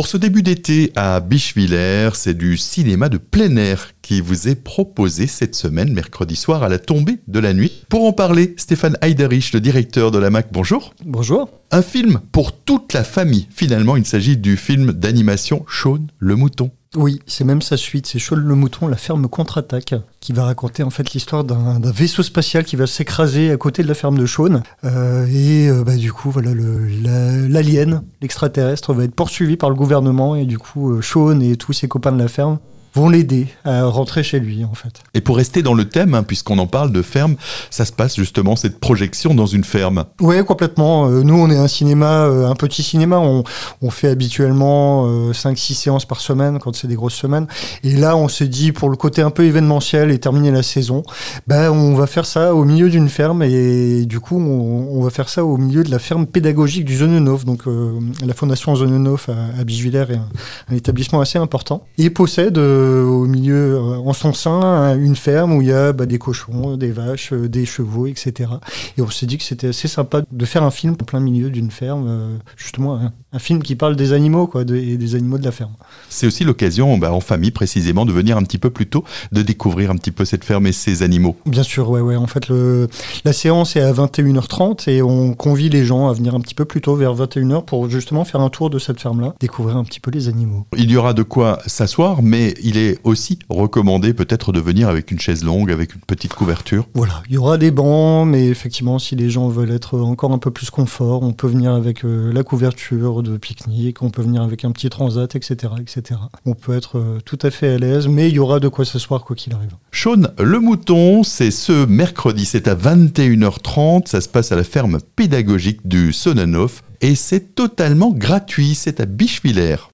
Pour ce début d'été à Bichevillers, c'est du cinéma de plein air qui vous est proposé cette semaine, mercredi soir, à la tombée de la nuit. Pour en parler, Stéphane Heiderich, le directeur de la MAC, bonjour. Bonjour. Un film pour toute la famille. Finalement, il s'agit du film d'animation Shaun le Mouton. Oui, c'est même sa suite, c'est Shaun le Mouton, la ferme contre-attaque, qui va raconter en fait l'histoire d'un vaisseau spatial qui va s'écraser à côté de la ferme de Shaun. Euh, et euh, bah, du coup, voilà, l'alien, l'extraterrestre, va être poursuivi par le gouvernement. Et du coup, euh, Shaun et tous ses copains de la ferme vont l'aider à rentrer chez lui en fait. Et pour rester dans le thème, hein, puisqu'on en parle de ferme, ça se passe justement cette projection dans une ferme. Oui, complètement. Euh, nous, on est un cinéma, euh, un petit cinéma. On, on fait habituellement 5-6 euh, séances par semaine quand c'est des grosses semaines. Et là, on s'est dit pour le côté un peu événementiel et terminer la saison, ben on va faire ça au milieu d'une ferme et du coup, on, on, va faire ça au milieu de la ferme pédagogique du Zonenov. Donc, la fondation Zonenov à, à est un, un, établissement assez important et possède euh, au milieu, euh, en son sein, une ferme où il y a bah, des cochons, des vaches, euh, des chevaux, etc. Et on s'est dit que c'était assez sympa de faire un film en plein milieu d'une ferme, justement un, film qui parle des animaux quoi, et des animaux de la ferme. C'est aussi l'occasion, bah, en famille précisément, de venir un petit peu plus tôt, de découvrir un petit peu cette ferme et ses animaux. Bien sûr, ouais, ouais. En fait, le, la séance est à 21h30 et on convie les gens à venir un petit peu plus tôt, vers 21h, pour justement faire un tour de cette ferme-là, découvrir un petit peu les animaux. Il y aura de quoi s'asseoir, mais il est aussi recommandé peut-être de venir avec une chaise longue, avec une petite couverture. Voilà, il y aura des bancs, mais effectivement, si les gens veulent être encore un peu plus confort, on peut venir avec euh, la couverture de pique-nique, on peut venir avec un petit transat, etc., etc. On peut être euh, tout à fait à l'aise, mais il y aura de quoi s'asseoir quoi qu'il arrive. Sean le mouton, c'est ce mercredi, c'est à 21h30, ça se passe à la ferme pédagogique du Sonnenhof et c'est totalement gratuit, c'est à Bichevillers.